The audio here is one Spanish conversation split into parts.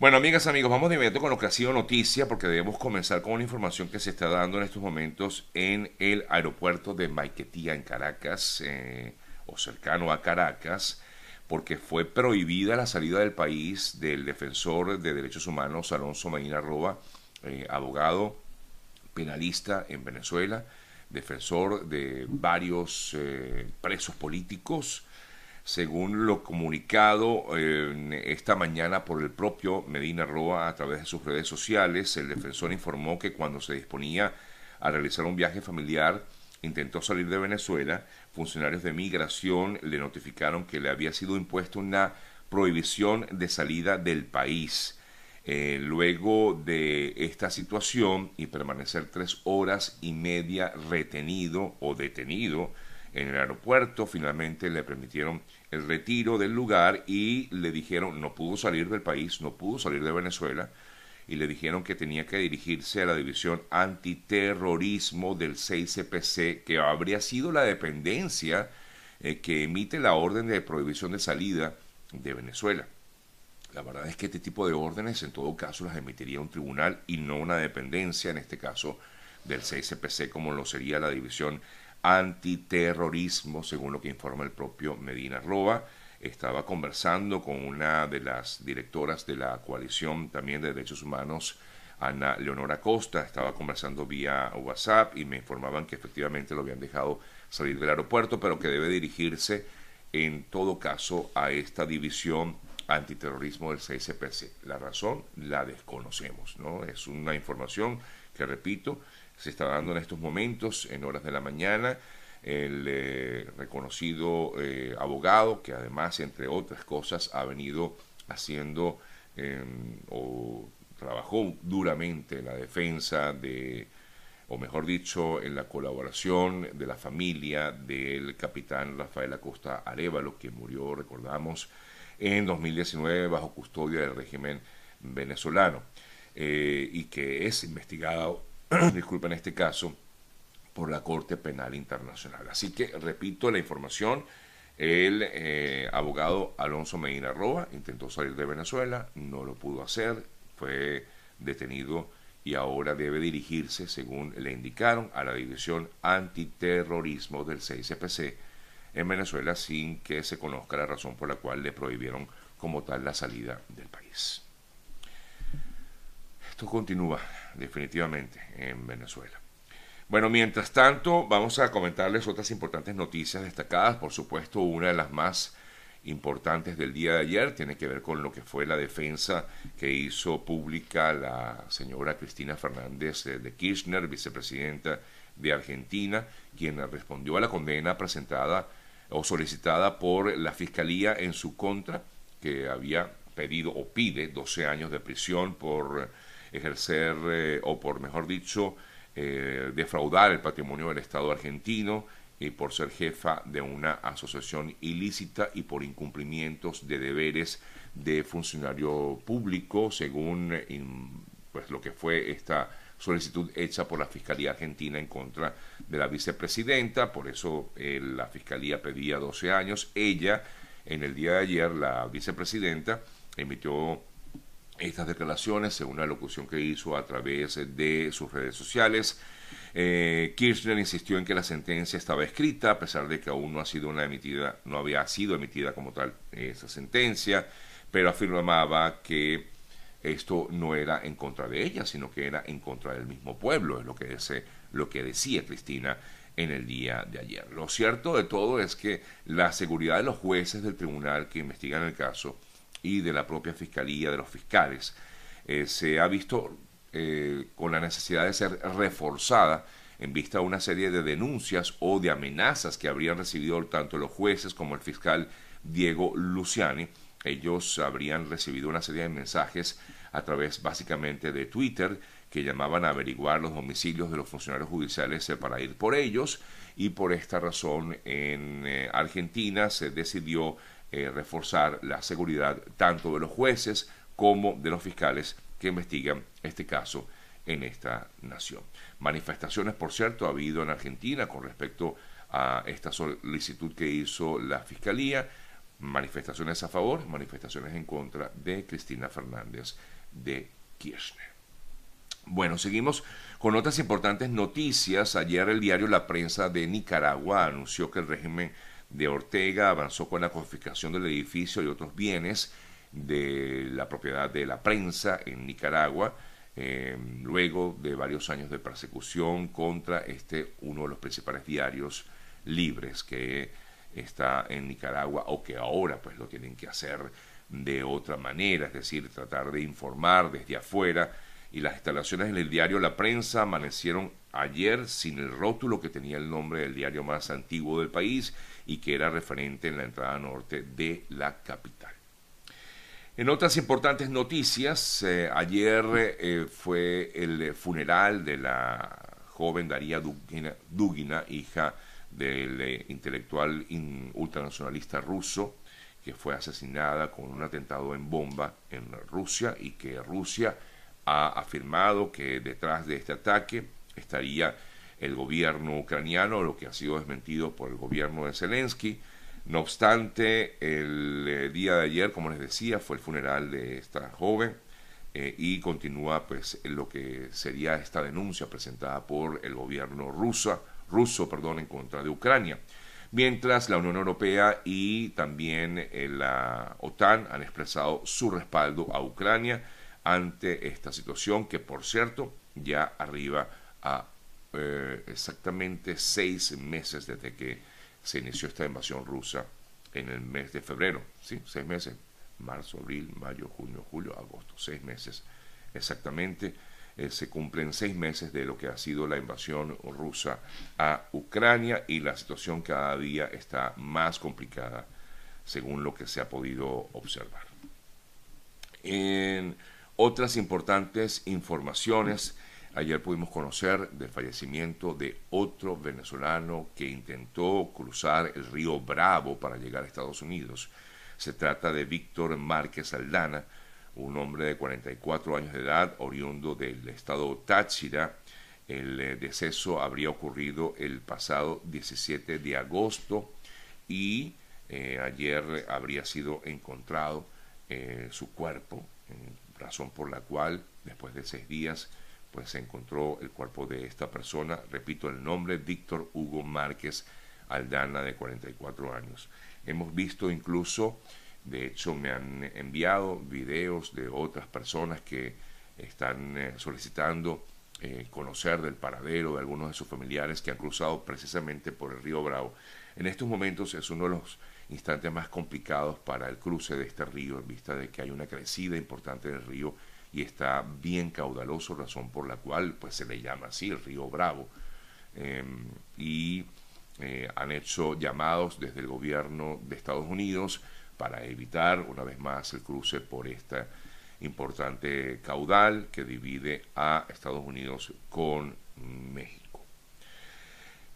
Bueno, amigas, amigos, vamos de inmediato con lo que ha sido noticia, porque debemos comenzar con una información que se está dando en estos momentos en el aeropuerto de Maiquetía, en Caracas, eh, o cercano a Caracas, porque fue prohibida la salida del país del defensor de derechos humanos Alonso Medina Roba, eh, abogado penalista en Venezuela, defensor de varios eh, presos políticos, según lo comunicado esta mañana por el propio Medina Roa a través de sus redes sociales, el defensor informó que cuando se disponía a realizar un viaje familiar, intentó salir de Venezuela, funcionarios de migración le notificaron que le había sido impuesta una prohibición de salida del país. Eh, luego de esta situación y permanecer tres horas y media retenido o detenido en el aeropuerto, finalmente le permitieron el retiro del lugar y le dijeron, no pudo salir del país, no pudo salir de Venezuela, y le dijeron que tenía que dirigirse a la división antiterrorismo del 6CPC, que habría sido la dependencia eh, que emite la orden de prohibición de salida de Venezuela. La verdad es que este tipo de órdenes en todo caso las emitiría un tribunal y no una dependencia, en este caso del 6CPC, como lo sería la división antiterrorismo, según lo que informa el propio Medina Roa. Estaba conversando con una de las directoras de la coalición también de derechos humanos, Ana Leonora Costa. Estaba conversando vía WhatsApp y me informaban que efectivamente lo habían dejado salir del aeropuerto, pero que debe dirigirse en todo caso a esta división antiterrorismo del CSPC. La razón la desconocemos, ¿no? Es una información que, repito, se está dando en estos momentos, en horas de la mañana. El eh, reconocido eh, abogado, que además, entre otras cosas, ha venido haciendo em, o trabajó duramente en la defensa de, o mejor dicho, en la colaboración de la familia del capitán Rafael Acosta Arevalo, que murió, recordamos, en 2019 bajo custodia del régimen venezolano eh, y que es investigado disculpen este caso, por la Corte Penal Internacional. Así que, repito la información, el eh, abogado Alonso Medina Roa intentó salir de Venezuela, no lo pudo hacer, fue detenido y ahora debe dirigirse, según le indicaron, a la División Antiterrorismo del 6CPC en Venezuela sin que se conozca la razón por la cual le prohibieron como tal la salida del país. Esto continúa definitivamente en Venezuela. Bueno, mientras tanto, vamos a comentarles otras importantes noticias destacadas. Por supuesto, una de las más importantes del día de ayer tiene que ver con lo que fue la defensa que hizo pública la señora Cristina Fernández eh, de Kirchner, vicepresidenta de Argentina, quien respondió a la condena presentada o solicitada por la Fiscalía en su contra, que había pedido o pide 12 años de prisión por ejercer, eh, o por mejor dicho, eh, defraudar el patrimonio del Estado argentino y por ser jefa de una asociación ilícita y por incumplimientos de deberes de funcionario público, según pues, lo que fue esta solicitud hecha por la Fiscalía Argentina en contra de la vicepresidenta, por eso eh, la Fiscalía pedía 12 años. Ella, en el día de ayer, la vicepresidenta, emitió estas declaraciones según la locución que hizo a través de sus redes sociales. Eh, Kirchner insistió en que la sentencia estaba escrita, a pesar de que aún no ha sido una emitida, no había sido emitida como tal esa sentencia, pero afirmaba que esto no era en contra de ella, sino que era en contra del mismo pueblo, es lo que, lo que decía Cristina en el día de ayer. Lo cierto de todo es que la seguridad de los jueces del tribunal que investigan el caso y de la propia fiscalía, de los fiscales, eh, se ha visto eh, con la necesidad de ser reforzada en vista de una serie de denuncias o de amenazas que habrían recibido tanto los jueces como el fiscal Diego Luciani. Ellos habrían recibido una serie de mensajes a través básicamente de Twitter que llamaban a averiguar los domicilios de los funcionarios judiciales eh, para ir por ellos y por esta razón en Argentina se decidió eh, reforzar la seguridad tanto de los jueces como de los fiscales que investigan este caso en esta nación. Manifestaciones, por cierto, ha habido en Argentina con respecto a esta solicitud que hizo la Fiscalía. manifestaciones a favor, manifestaciones en contra de Cristina Fernández de Kirchner. Bueno, seguimos con otras importantes noticias. Ayer el diario La Prensa de Nicaragua anunció que el régimen de Ortega avanzó con la confiscación del edificio y otros bienes de la propiedad de la prensa en Nicaragua, eh, luego de varios años de persecución contra este uno de los principales diarios libres que está en Nicaragua o que ahora pues lo tienen que hacer de otra manera, es decir, tratar de informar desde afuera y las instalaciones del diario La Prensa amanecieron ayer sin el rótulo que tenía el nombre del diario más antiguo del país y que era referente en la entrada norte de la capital. En otras importantes noticias, eh, ayer eh, fue el funeral de la joven Daría Dugina, hija del eh, intelectual ultranacionalista ruso, que fue asesinada con un atentado en bomba en Rusia y que Rusia ha afirmado que detrás de este ataque estaría el gobierno ucraniano, lo que ha sido desmentido por el gobierno de Zelensky. No obstante, el eh, día de ayer, como les decía, fue el funeral de esta joven eh, y continúa pues lo que sería esta denuncia presentada por el gobierno ruso, ruso perdón, en contra de Ucrania. Mientras la Unión Europea y también eh, la OTAN han expresado su respaldo a Ucrania ante esta situación que, por cierto, ya arriba a eh, exactamente seis meses desde que se inició esta invasión rusa en el mes de febrero. ¿sí? Seis meses, marzo, abril, mayo, junio, julio, agosto, seis meses exactamente. Eh, se cumplen seis meses de lo que ha sido la invasión rusa a Ucrania y la situación cada día está más complicada según lo que se ha podido observar. En otras importantes informaciones, ayer pudimos conocer del fallecimiento de otro venezolano que intentó cruzar el río Bravo para llegar a Estados Unidos. Se trata de Víctor Márquez Aldana, un hombre de 44 años de edad, oriundo del estado Táchira. El eh, deceso habría ocurrido el pasado 17 de agosto y eh, ayer habría sido encontrado eh, su cuerpo razón por la cual después de seis días pues se encontró el cuerpo de esta persona, repito el nombre, Víctor Hugo Márquez Aldana de 44 años. Hemos visto incluso, de hecho me han enviado videos de otras personas que están eh, solicitando eh, conocer del paradero de algunos de sus familiares que han cruzado precisamente por el río Bravo. En estos momentos es uno de los instantes más complicados para el cruce de este río, en vista de que hay una crecida importante del río y está bien caudaloso, razón por la cual pues se le llama así el río Bravo. Em, y eh, han hecho llamados desde el gobierno de Estados Unidos para evitar una vez más el cruce por esta importante caudal que divide a Estados Unidos con México.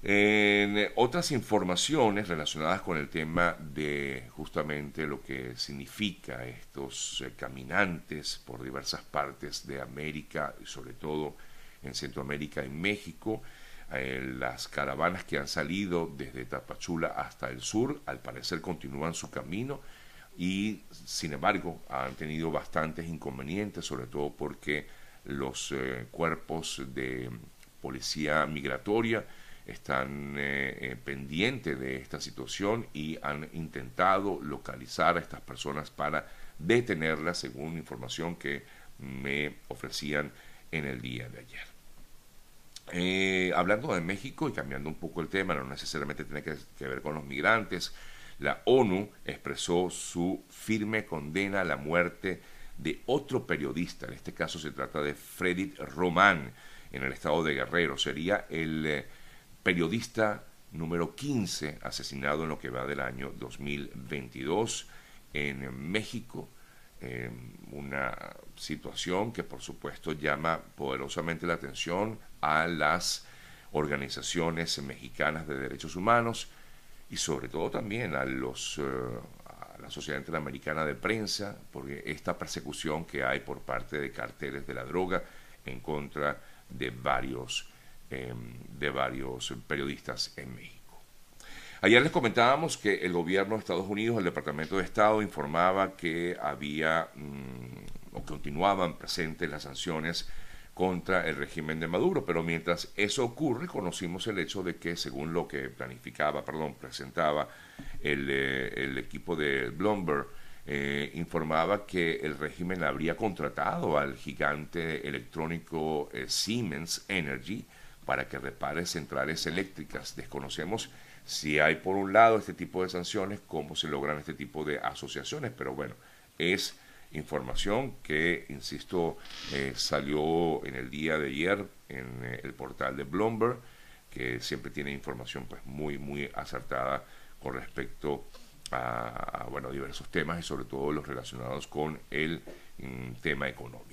En otras informaciones relacionadas con el tema de justamente lo que significa estos eh, caminantes por diversas partes de América sobre todo en Centroamérica y México, eh, las caravanas que han salido desde Tapachula hasta el sur al parecer continúan su camino y sin embargo han tenido bastantes inconvenientes, sobre todo porque los eh, cuerpos de policía migratoria están eh, eh, pendientes de esta situación y han intentado localizar a estas personas para detenerlas, según información que me ofrecían en el día de ayer. Eh, hablando de México y cambiando un poco el tema, no necesariamente tiene que, ver con los migrantes, la ONU expresó su firme condena a la muerte de otro periodista, en este caso se trata de Freddy Román, en el estado de Guerrero. Sería el periodista número 15 asesinado en lo que va del año 2022 en México. una situación que por supuesto llama poderosamente la atención a las organizaciones mexicanas de derechos humanos y sobre todo también a los eh, a la Sociedad Interamericana de Prensa, porque esta persecución que hay por parte de carteles de la droga en contra de varios Em, de varios periodistas en México. Ayer les comentábamos que el gobierno de Estados Unidos, el Departamento de Estado, informaba que había mm, o continuaban presentes las sanciones contra el régimen de Maduro, pero mientras eso ocurre, conocimos el hecho de que, según lo que planificaba, perdón, presentaba el, eh, equipo de Bloomberg, eh, informaba que el régimen habría contratado al gigante electrónico eh, Siemens Energy para que repare centrales eléctricas. Desconocemos si hay por un lado este tipo de sanciones, cómo se logran este tipo de asociaciones, pero bueno, es información que, insisto, eh, salió en el día de ayer en eh, el portal de Bloomberg, que siempre tiene información pues muy, muy acertada con respecto a, bueno, diversos temas y sobre todo los relacionados con el mm, tema económico.